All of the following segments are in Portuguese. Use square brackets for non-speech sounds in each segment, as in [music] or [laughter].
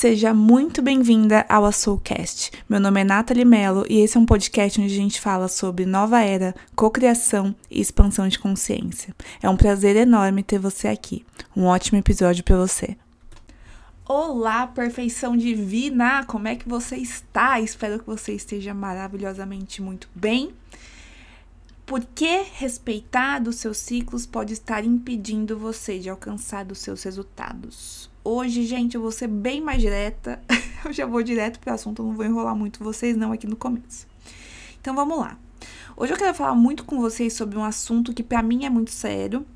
Seja muito bem-vinda ao Soulcast. Meu nome é Nathalie Mello e esse é um podcast onde a gente fala sobre nova era, cocriação e expansão de consciência. É um prazer enorme ter você aqui. Um ótimo episódio para você. Olá, perfeição divina! Como é que você está? Espero que você esteja maravilhosamente muito bem. Por que respeitar os seus ciclos pode estar impedindo você de alcançar os seus resultados? Hoje, gente, eu vou ser bem mais direta. [laughs] eu já vou direto para o assunto, não vou enrolar muito vocês não aqui no começo. Então vamos lá. Hoje eu quero falar muito com vocês sobre um assunto que para mim é muito sério.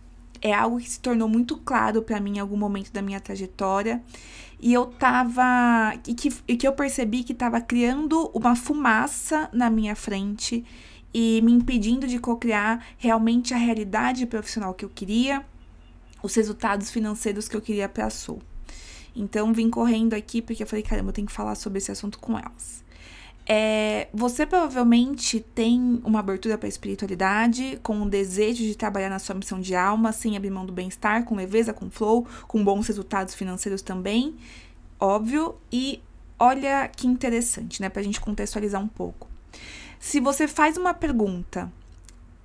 É algo que se tornou muito claro para mim em algum momento da minha trajetória. E eu tava. E que, e que eu percebi que estava criando uma fumaça na minha frente e me impedindo de co-criar realmente a realidade profissional que eu queria, os resultados financeiros que eu queria para a Soul. Então vim correndo aqui porque eu falei, caramba, eu tenho que falar sobre esse assunto com elas. É, você provavelmente tem uma abertura para a espiritualidade, com o desejo de trabalhar na sua missão de alma, sem abrir mão do bem-estar, com leveza, com flow, com bons resultados financeiros também, óbvio. E olha que interessante, né, para a gente contextualizar um pouco. Se você faz uma pergunta,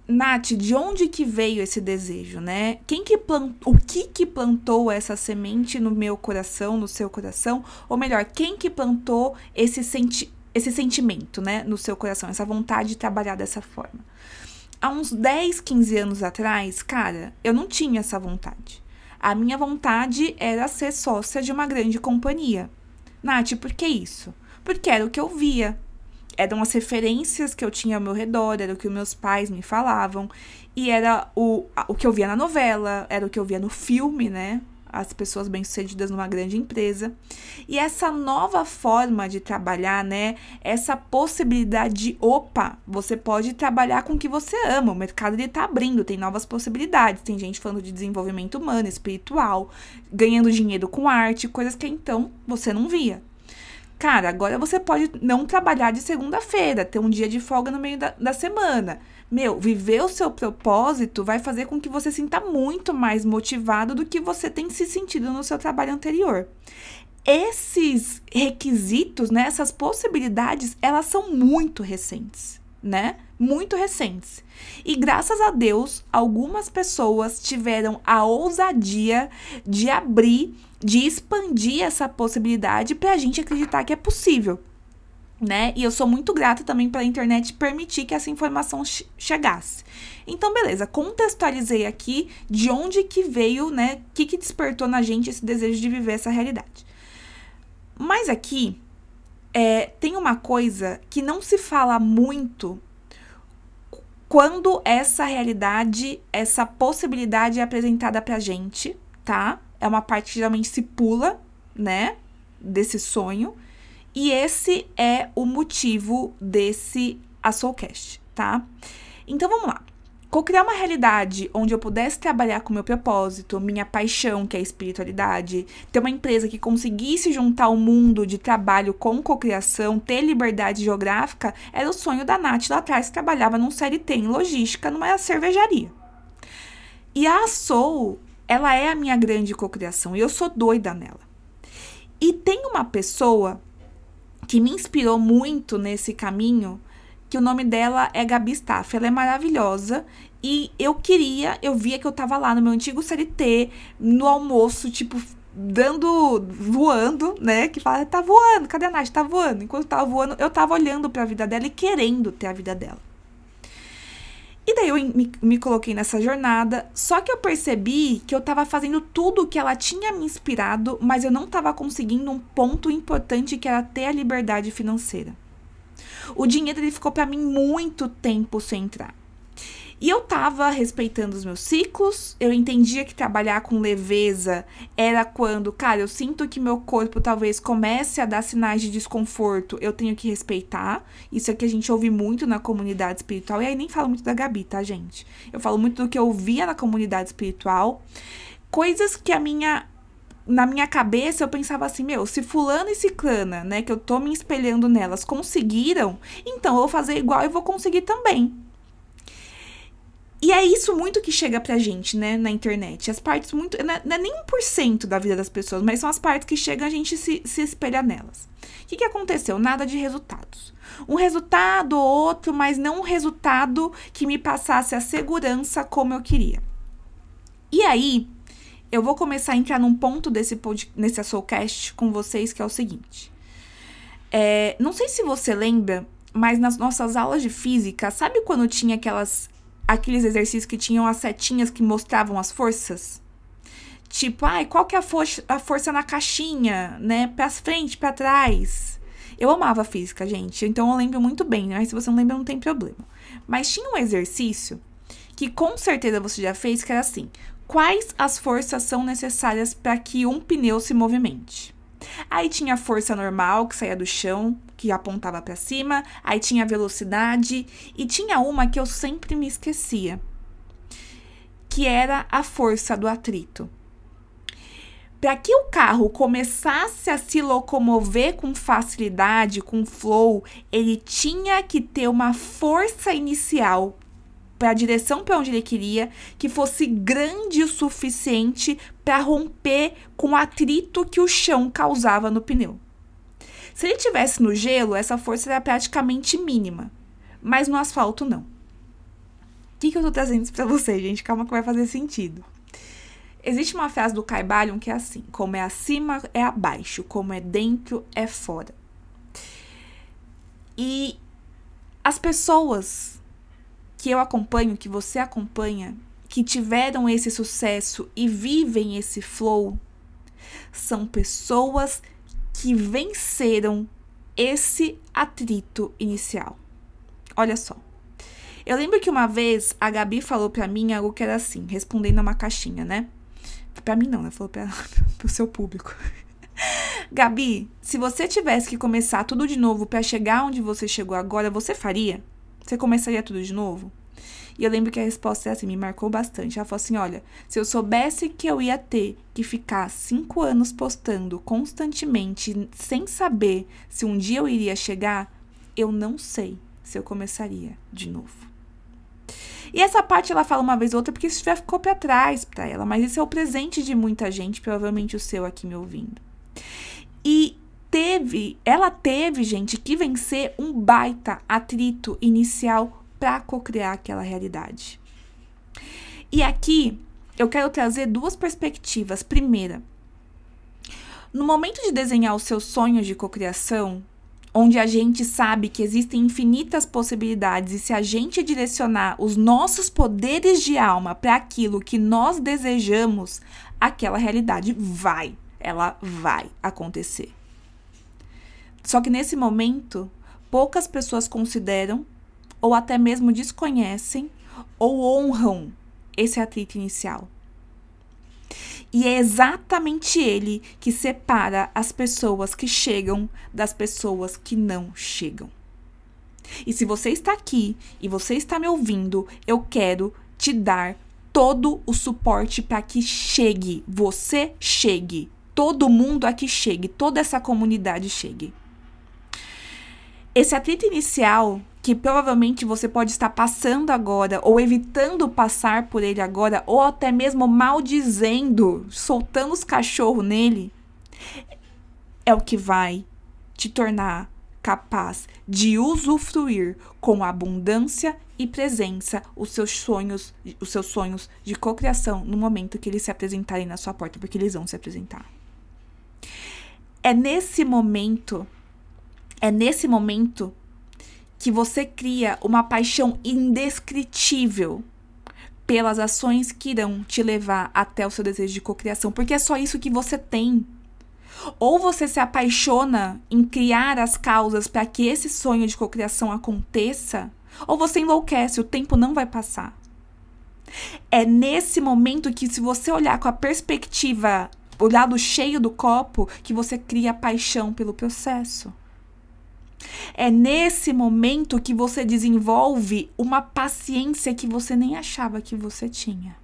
Nath, de onde que veio esse desejo, né? Quem que plantou, o que que plantou essa semente no meu coração, no seu coração? Ou melhor, quem que plantou esse, senti esse sentimento, né, no seu coração, essa vontade de trabalhar dessa forma? Há uns 10, 15 anos atrás, cara, eu não tinha essa vontade. A minha vontade era ser sócia de uma grande companhia. Nath, por que isso? Porque era o que eu via, eram as referências que eu tinha ao meu redor, era o que meus pais me falavam, e era o, o que eu via na novela, era o que eu via no filme, né? As pessoas bem-sucedidas numa grande empresa. E essa nova forma de trabalhar, né? Essa possibilidade de, opa, você pode trabalhar com o que você ama. O mercado ele tá abrindo, tem novas possibilidades. Tem gente falando de desenvolvimento humano, espiritual, ganhando dinheiro com arte, coisas que então você não via. Cara, agora você pode não trabalhar de segunda-feira, ter um dia de folga no meio da, da semana. Meu, viver o seu propósito vai fazer com que você sinta muito mais motivado do que você tem se sentido no seu trabalho anterior. Esses requisitos, né, essas possibilidades, elas são muito recentes, né? Muito recentes. E graças a Deus, algumas pessoas tiveram a ousadia de abrir de expandir essa possibilidade para a gente acreditar que é possível, né? E eu sou muito grata também pela internet permitir que essa informação chegasse. Então, beleza, contextualizei aqui de onde que veio, né? O que, que despertou na gente esse desejo de viver essa realidade. Mas aqui é, tem uma coisa que não se fala muito quando essa realidade, essa possibilidade é apresentada pra gente, tá? É uma parte que geralmente se pula, né? Desse sonho. E esse é o motivo desse A Soulcast, tá? Então vamos lá. Co-criar uma realidade onde eu pudesse trabalhar com meu propósito, minha paixão, que é a espiritualidade, ter uma empresa que conseguisse juntar o mundo de trabalho com cocriação, ter liberdade geográfica, era o sonho da Nath lá atrás, que trabalhava num CLT em logística numa cervejaria. E a Soul ela é a minha grande cocriação e eu sou doida nela. E tem uma pessoa que me inspirou muito nesse caminho, que o nome dela é Gabi Staff. Ela é maravilhosa e eu queria, eu via que eu tava lá no meu antigo CLT, no almoço, tipo, dando, voando, né? Que fala, tá voando, cadê a Nath? Tá voando. Enquanto tava voando, eu tava olhando para a vida dela e querendo ter a vida dela. E daí eu me, me, coloquei nessa jornada, só que eu percebi que eu estava fazendo tudo o que ela tinha me inspirado, mas eu não estava conseguindo um ponto importante que era ter a liberdade financeira. O dinheiro ele ficou para mim muito tempo sem entrar. E eu tava respeitando os meus ciclos, eu entendia que trabalhar com leveza era quando, cara, eu sinto que meu corpo talvez comece a dar sinais de desconforto, eu tenho que respeitar. Isso é que a gente ouve muito na comunidade espiritual, e aí nem falo muito da Gabi, tá, gente? Eu falo muito do que eu via na comunidade espiritual. Coisas que a minha na minha cabeça eu pensava assim, meu, se fulano e ciclana, né, que eu tô me espelhando nelas, conseguiram, então eu vou fazer igual e vou conseguir também. E é isso muito que chega pra gente, né, na internet. As partes muito. Não é, é nem 1% da vida das pessoas, mas são as partes que chegam a gente se, se espelha nelas. O que, que aconteceu? Nada de resultados. Um resultado ou outro, mas não um resultado que me passasse a segurança como eu queria. E aí, eu vou começar a entrar num ponto desse, nesse Soulcast com vocês, que é o seguinte. É, não sei se você lembra, mas nas nossas aulas de física, sabe quando tinha aquelas aqueles exercícios que tinham as setinhas que mostravam as forças? Tipo, ai, qual que é a, força, a força na caixinha, né? Pra frente, para trás. Eu amava física, gente. Então eu lembro muito bem, né? Mas se você não lembra, não tem problema. Mas tinha um exercício que com certeza você já fez, que era assim: quais as forças são necessárias para que um pneu se movimente? Aí tinha a força normal que saía do chão, que apontava para cima, aí tinha a velocidade e tinha uma que eu sempre me esquecia, que era a força do atrito. Para que o carro começasse a se locomover com facilidade, com flow, ele tinha que ter uma força inicial para a direção para onde ele queria, que fosse grande o suficiente para romper com o atrito que o chão causava no pneu. Se ele tivesse no gelo, essa força era praticamente mínima, mas no asfalto não. O que, que eu tô trazendo para vocês, gente? Calma que vai fazer sentido. Existe uma frase do Caibalion que é assim: como é acima é abaixo, como é dentro é fora. E as pessoas que eu acompanho, que você acompanha, que tiveram esse sucesso e vivem esse flow, são pessoas que venceram esse atrito inicial. Olha só. Eu lembro que uma vez a Gabi falou para mim algo que era assim, respondendo a uma caixinha, né? Pra mim não, ela falou pra, [laughs] pro seu público. [laughs] Gabi, se você tivesse que começar tudo de novo para chegar onde você chegou agora, você faria? Você começaria tudo de novo? E eu lembro que a resposta é assim, me marcou bastante. Ela falou assim: olha, se eu soubesse que eu ia ter que ficar cinco anos postando constantemente, sem saber se um dia eu iria chegar, eu não sei se eu começaria de novo. E essa parte ela fala uma vez ou outra porque isso já ficou para trás para ela, mas esse é o presente de muita gente, provavelmente o seu aqui me ouvindo. E teve, ela teve, gente, que vencer um baita atrito inicial para cocriar aquela realidade. E aqui eu quero trazer duas perspectivas. Primeira, no momento de desenhar os seus sonhos de cocriação, onde a gente sabe que existem infinitas possibilidades e se a gente direcionar os nossos poderes de alma para aquilo que nós desejamos, aquela realidade vai, ela vai acontecer. Só que nesse momento, poucas pessoas consideram ou até mesmo desconhecem ou honram esse atrito inicial. E é exatamente ele que separa as pessoas que chegam das pessoas que não chegam. E se você está aqui e você está me ouvindo, eu quero te dar todo o suporte para que chegue, você chegue, todo mundo aqui chegue, toda essa comunidade chegue. Esse atrito inicial, que provavelmente você pode estar passando agora, ou evitando passar por ele agora, ou até mesmo maldizendo, soltando os cachorros nele, é o que vai te tornar capaz de usufruir com abundância e presença os seus sonhos, os seus sonhos de cocriação no momento que eles se apresentarem na sua porta, porque eles vão se apresentar. É nesse momento é nesse momento que você cria uma paixão indescritível pelas ações que irão te levar até o seu desejo de cocriação, porque é só isso que você tem. Ou você se apaixona em criar as causas para que esse sonho de cocriação aconteça, ou você enlouquece, o tempo não vai passar. É nesse momento que, se você olhar com a perspectiva, o lado cheio do copo, que você cria paixão pelo processo. É nesse momento que você desenvolve uma paciência que você nem achava que você tinha.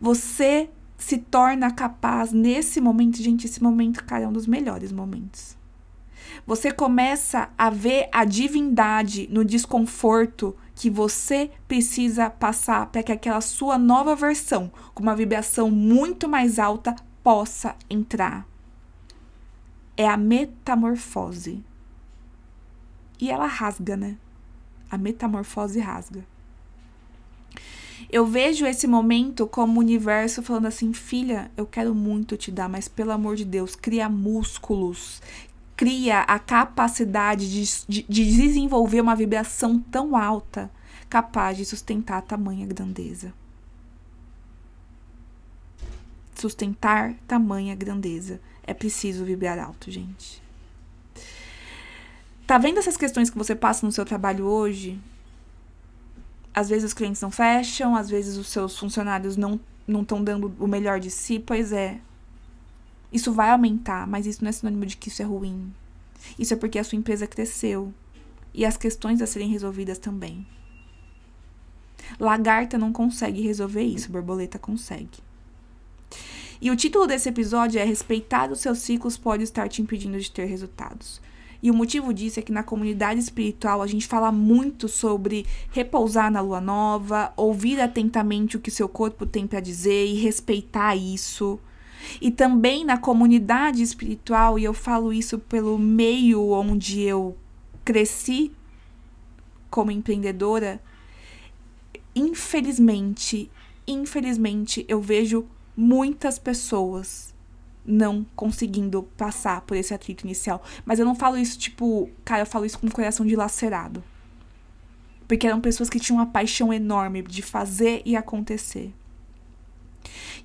Você se torna capaz nesse momento, gente, esse momento, cara, é um dos melhores momentos. Você começa a ver a divindade no desconforto que você precisa passar para que aquela sua nova versão, com uma vibração muito mais alta, possa entrar. É a metamorfose. E ela rasga, né? A metamorfose rasga. Eu vejo esse momento como o universo falando assim: filha, eu quero muito te dar, mas pelo amor de Deus, cria músculos, cria a capacidade de, de, de desenvolver uma vibração tão alta capaz de sustentar tamanha grandeza. Sustentar tamanha grandeza. É preciso vibrar alto, gente. Tá vendo essas questões que você passa no seu trabalho hoje? Às vezes os clientes não fecham, às vezes os seus funcionários não não estão dando o melhor de si, pois é. Isso vai aumentar, mas isso não é sinônimo de que isso é ruim. Isso é porque a sua empresa cresceu e as questões a serem resolvidas também. Lagarta não consegue resolver isso, borboleta consegue. E o título desse episódio é Respeitar os seus ciclos pode estar te impedindo de ter resultados. E o motivo disso é que na comunidade espiritual a gente fala muito sobre repousar na lua nova, ouvir atentamente o que seu corpo tem para dizer e respeitar isso. E também na comunidade espiritual, e eu falo isso pelo meio onde eu cresci como empreendedora, infelizmente, infelizmente, eu vejo muitas pessoas não conseguindo passar por esse atrito inicial. Mas eu não falo isso, tipo, cara, eu falo isso com o coração dilacerado. Porque eram pessoas que tinham uma paixão enorme de fazer e acontecer.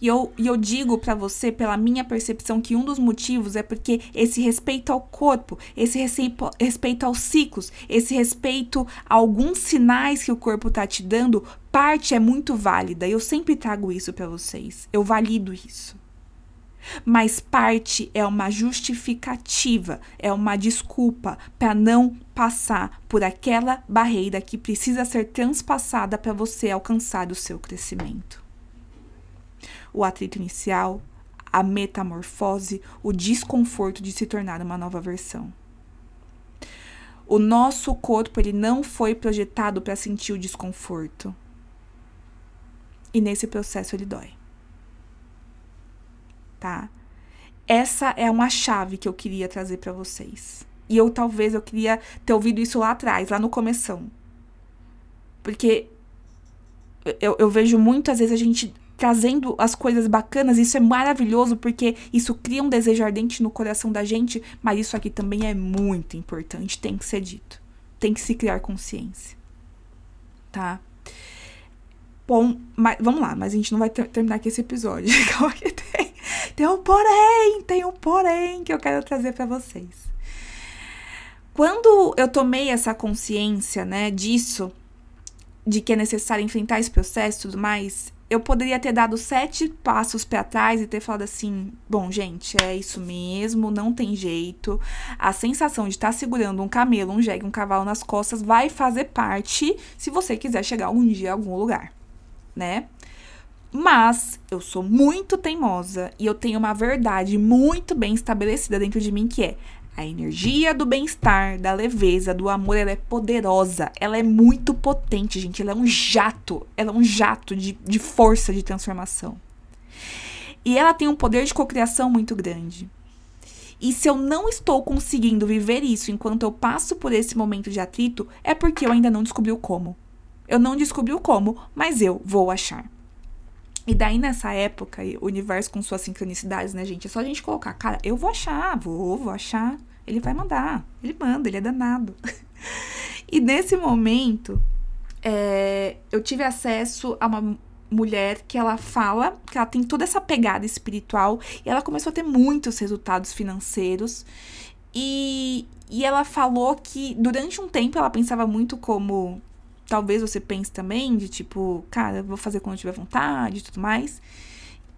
E eu, e eu digo para você, pela minha percepção, que um dos motivos é porque esse respeito ao corpo, esse respeito, aos ciclos, esse respeito a alguns sinais que o corpo tá te dando, parte é muito válida. Eu sempre trago isso para vocês. Eu valido isso. Mas parte é uma justificativa, é uma desculpa para não passar por aquela barreira que precisa ser transpassada para você alcançar o seu crescimento o atrito inicial, a metamorfose, o desconforto de se tornar uma nova versão. O nosso corpo ele não foi projetado para sentir o desconforto. E nesse processo ele dói. Tá? Essa é uma chave que eu queria trazer para vocês. E eu talvez eu queria ter ouvido isso lá atrás, lá no começo, Porque eu, eu vejo muitas vezes a gente trazendo as coisas bacanas, isso é maravilhoso porque isso cria um desejo ardente no coração da gente, mas isso aqui também é muito importante, tem que ser dito. Tem que se criar consciência. Tá? Bom, mas, vamos lá, mas a gente não vai ter, terminar aqui esse episódio. [laughs] Calma que tem. Tem um porém, tem um porém que eu quero trazer para vocês. Quando eu tomei essa consciência, né, disso, de que é necessário enfrentar esse processo e tudo mais, eu poderia ter dado sete passos para trás e ter falado assim: bom, gente, é isso mesmo, não tem jeito. A sensação de estar tá segurando um camelo, um jegue, um cavalo nas costas vai fazer parte se você quiser chegar algum dia a algum lugar, né? Mas eu sou muito teimosa e eu tenho uma verdade muito bem estabelecida dentro de mim que é a energia do bem-estar, da leveza, do amor, ela é poderosa. Ela é muito potente, gente. Ela é um jato. Ela é um jato de, de força de transformação. E ela tem um poder de cocriação muito grande. E se eu não estou conseguindo viver isso enquanto eu passo por esse momento de atrito, é porque eu ainda não descobri o como. Eu não descobri o como, mas eu vou achar. E daí, nessa época, o universo com suas sincronicidades, né, gente? É só a gente colocar, cara, eu vou achar, vou, vou achar. Ele vai mandar. Ele manda, ele é danado. [laughs] e nesse momento, é, eu tive acesso a uma mulher que ela fala que ela tem toda essa pegada espiritual e ela começou a ter muitos resultados financeiros. E, e ela falou que durante um tempo ela pensava muito como talvez você pense também, de tipo, cara, vou fazer quando eu tiver vontade e tudo mais.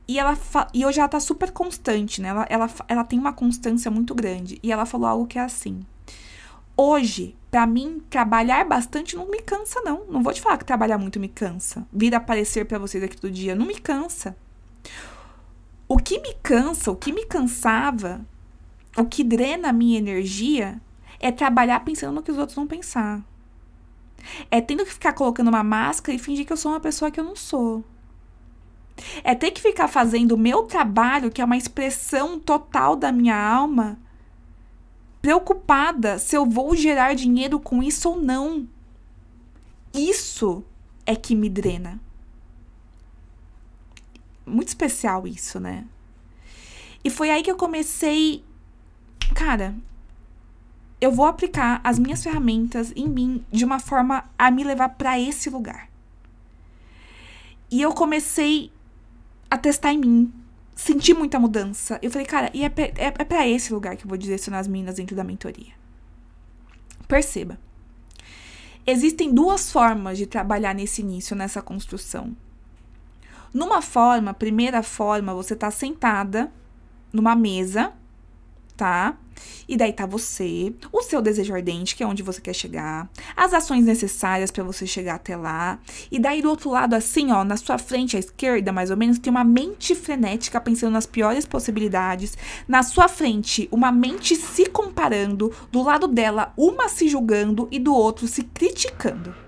E ela e hoje ela tá super constante, né? Ela, ela, ela tem uma constância muito grande. E ela falou algo que é assim. Hoje, para mim, trabalhar bastante não me cansa, não. Não vou te falar que trabalhar muito me cansa. Vir aparecer para vocês aqui todo dia não me cansa. O que me cansa, o que me cansava, o que drena a minha energia é trabalhar pensando no que os outros vão pensar. É tendo que ficar colocando uma máscara e fingir que eu sou uma pessoa que eu não sou. É ter que ficar fazendo o meu trabalho, que é uma expressão total da minha alma, preocupada se eu vou gerar dinheiro com isso ou não. Isso é que me drena. Muito especial isso, né? E foi aí que eu comecei. Cara, eu vou aplicar as minhas ferramentas em mim de uma forma a me levar para esse lugar. E eu comecei a testar em mim, senti muita mudança. Eu falei, cara, e é, é, é para esse lugar que eu vou direcionar as minas dentro da mentoria. Perceba. Existem duas formas de trabalhar nesse início, nessa construção. Numa forma, primeira forma, você tá sentada numa mesa, tá? E daí tá você, o seu desejo ardente, que é onde você quer chegar, as ações necessárias para você chegar até lá. E daí do outro lado, assim, ó, na sua frente à esquerda, mais ou menos, tem uma mente frenética pensando nas piores possibilidades. Na sua frente, uma mente se comparando, do lado dela, uma se julgando e do outro se criticando.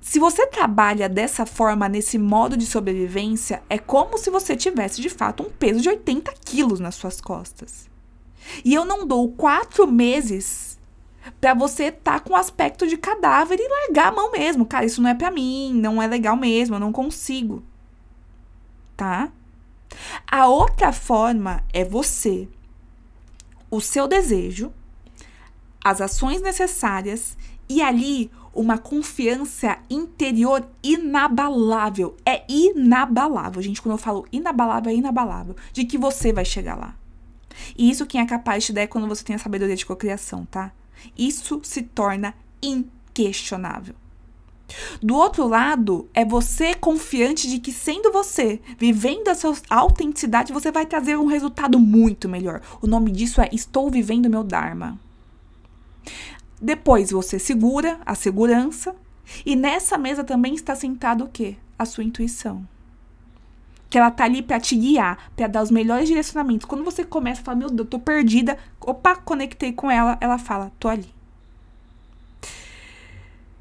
Se você trabalha dessa forma, nesse modo de sobrevivência, é como se você tivesse de fato um peso de 80 quilos nas suas costas. E eu não dou quatro meses para você tá com aspecto de cadáver e largar a mão mesmo. Cara, isso não é para mim, não é legal mesmo, eu não consigo. Tá? A outra forma é você, o seu desejo, as ações necessárias e ali uma confiança interior inabalável. É inabalável, gente. Quando eu falo inabalável, é inabalável. De que você vai chegar lá. E isso quem é capaz de dar é quando você tem a sabedoria de cocriação, tá? Isso se torna inquestionável. Do outro lado, é você confiante de que, sendo você, vivendo a sua autenticidade, você vai trazer um resultado muito melhor. O nome disso é Estou Vivendo Meu Dharma. Depois você segura a segurança. E nessa mesa também está sentado o quê? A sua intuição que ela tá ali para te guiar, para dar os melhores direcionamentos. Quando você começa a falar, meu Deus, tô perdida, opa, conectei com ela, ela fala, tô ali.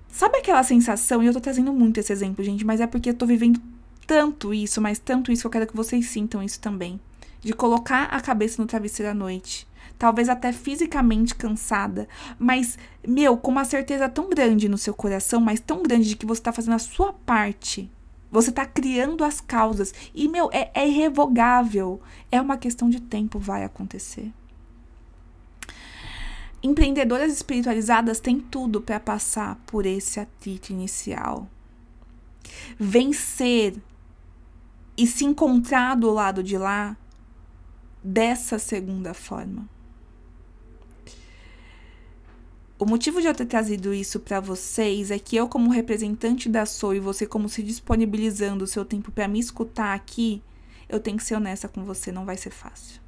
Sabe aquela sensação, e eu tô trazendo muito esse exemplo, gente, mas é porque eu tô vivendo tanto isso, mas tanto isso, eu quero que vocês sintam isso também. De colocar a cabeça no travesseiro à noite. Talvez até fisicamente cansada, mas, meu, com uma certeza tão grande no seu coração, mas tão grande de que você tá fazendo a sua parte você está criando as causas. E, meu, é, é irrevogável. É uma questão de tempo, vai acontecer. Empreendedoras espiritualizadas têm tudo para passar por esse atrito inicial. Vencer e se encontrar do lado de lá dessa segunda forma. O motivo de eu ter trazido isso para vocês é que eu, como representante da Sou e você, como se disponibilizando o seu tempo para me escutar aqui, eu tenho que ser honesta com você, não vai ser fácil.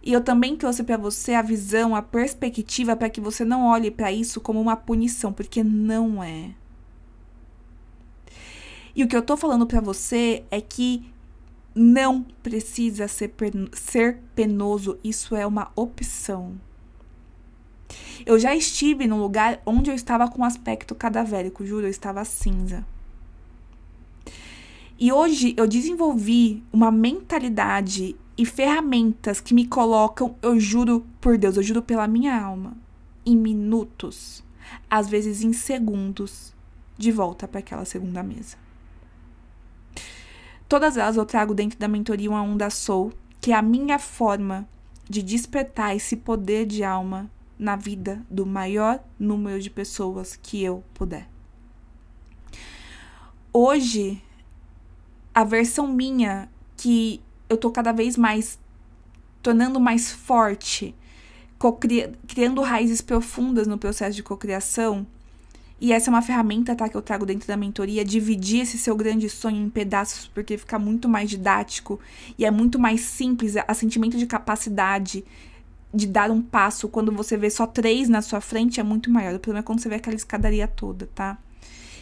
E eu também trouxe para você a visão, a perspectiva para que você não olhe para isso como uma punição, porque não é. E o que eu tô falando para você é que não precisa ser, ser penoso, isso é uma opção. Eu já estive num lugar onde eu estava com aspecto cadavérico, juro, eu estava cinza. E hoje eu desenvolvi uma mentalidade e ferramentas que me colocam, eu juro por Deus, eu juro pela minha alma, em minutos, às vezes em segundos, de volta para aquela segunda mesa. Todas elas eu trago dentro da mentoria 1 a 1 da Soul, que é a minha forma de despertar esse poder de alma na vida do maior número de pessoas que eu puder. Hoje, a versão minha que eu tô cada vez mais tornando mais forte, criando raízes profundas no processo de cocriação. E essa é uma ferramenta, tá, que eu trago dentro da mentoria, dividir esse seu grande sonho em pedaços, porque fica muito mais didático e é muito mais simples, a sentimento de capacidade de dar um passo quando você vê só três na sua frente é muito maior. O problema é quando você vê aquela escadaria toda, tá?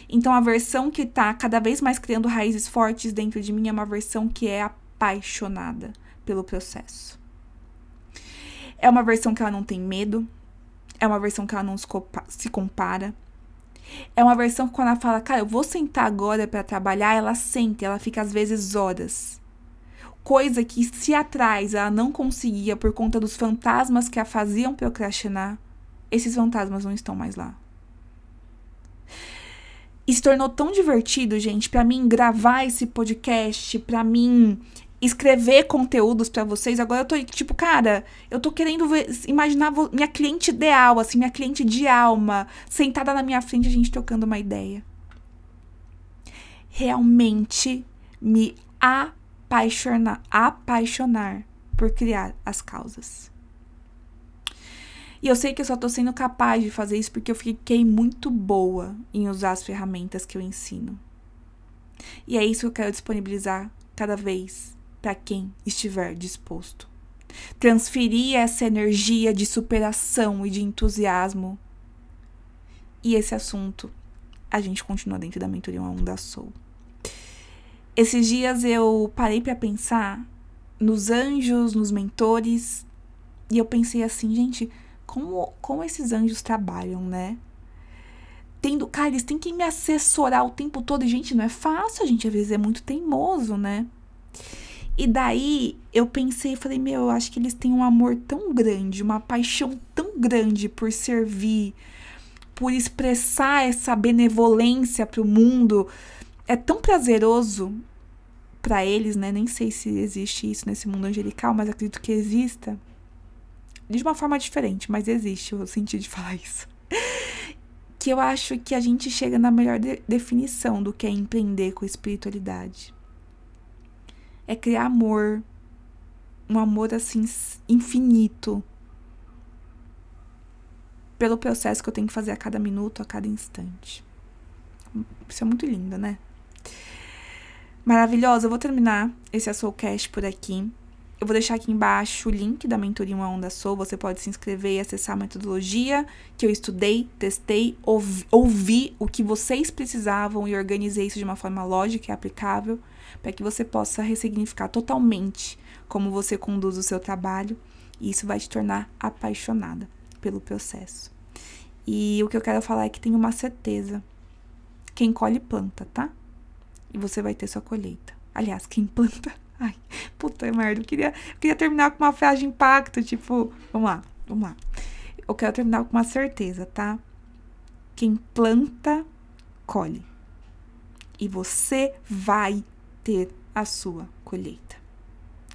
Então a versão que tá cada vez mais criando raízes fortes dentro de mim é uma versão que é apaixonada pelo processo. É uma versão que ela não tem medo, é uma versão que ela não se compara. É uma versão que quando ela fala, cara, eu vou sentar agora para trabalhar, ela senta, ela fica às vezes horas. Coisa que se atrás ela não conseguia por conta dos fantasmas que a faziam procrastinar, esses fantasmas não estão mais lá. E se tornou tão divertido, gente, para mim gravar esse podcast, para mim escrever conteúdos para vocês. Agora eu tô tipo, cara, eu tô querendo ver, imaginar minha cliente ideal, assim, minha cliente de alma, sentada na minha frente, a gente trocando uma ideia. Realmente me apaixonar, apaixonar por criar as causas. E eu sei que eu só tô sendo capaz de fazer isso porque eu fiquei muito boa em usar as ferramentas que eu ensino. E é isso que eu quero disponibilizar cada vez para quem estiver disposto. Transferir essa energia de superação e de entusiasmo. E esse assunto a gente continua dentro da mentoria Uma Onda Soul. Esses dias eu parei para pensar nos anjos, nos mentores, e eu pensei assim, gente, como, como esses anjos trabalham, né? Tendo, cara, eles têm que me assessorar o tempo todo. E, gente, não é fácil, a gente às vezes é muito teimoso, né? E daí eu pensei, falei, meu, eu acho que eles têm um amor tão grande, uma paixão tão grande por servir, por expressar essa benevolência para o mundo. É tão prazeroso para eles, né? Nem sei se existe isso nesse mundo angelical, mas acredito que exista de uma forma diferente, mas existe, eu senti de [laughs] falar isso. que eu acho que a gente chega na melhor de definição do que é empreender com espiritualidade. É criar amor, um amor assim infinito pelo processo que eu tenho que fazer a cada minuto, a cada instante. Isso é muito lindo, né? Maravilhosa. Eu vou terminar esse Soulcast por aqui. Eu vou deixar aqui embaixo o link da mentoria Uma Onda Soul. Você pode se inscrever e acessar a metodologia que eu estudei, testei, ouvi, ouvi o que vocês precisavam e organizei isso de uma forma lógica e aplicável para que você possa ressignificar totalmente como você conduz o seu trabalho e isso vai te tornar apaixonada pelo processo. E o que eu quero falar é que tenho uma certeza. Quem colhe planta, tá? E você vai ter sua colheita. Aliás, quem planta [laughs] Ai, puta merda. Eu queria, eu queria terminar com uma frase de impacto, tipo, vamos lá, vamos lá. Eu quero terminar com uma certeza, tá? Quem planta, colhe. E você vai ter a sua colheita.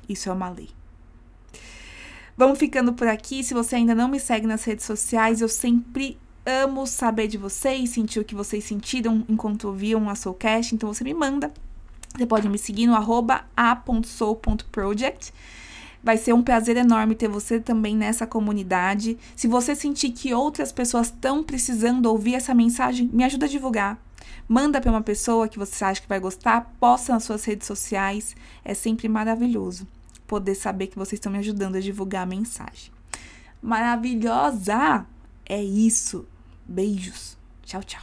Isso é uma lei. Vamos ficando por aqui. Se você ainda não me segue nas redes sociais, eu sempre amo saber de vocês, sentir o que vocês sentiram enquanto ouviam a Soulcast. Então você me manda você pode me seguir no arroba a.soul.project. Vai ser um prazer enorme ter você também nessa comunidade. Se você sentir que outras pessoas estão precisando ouvir essa mensagem, me ajuda a divulgar. Manda para uma pessoa que você acha que vai gostar, posta nas suas redes sociais. É sempre maravilhoso poder saber que vocês estão me ajudando a divulgar a mensagem. Maravilhosa! É isso. Beijos. Tchau, tchau.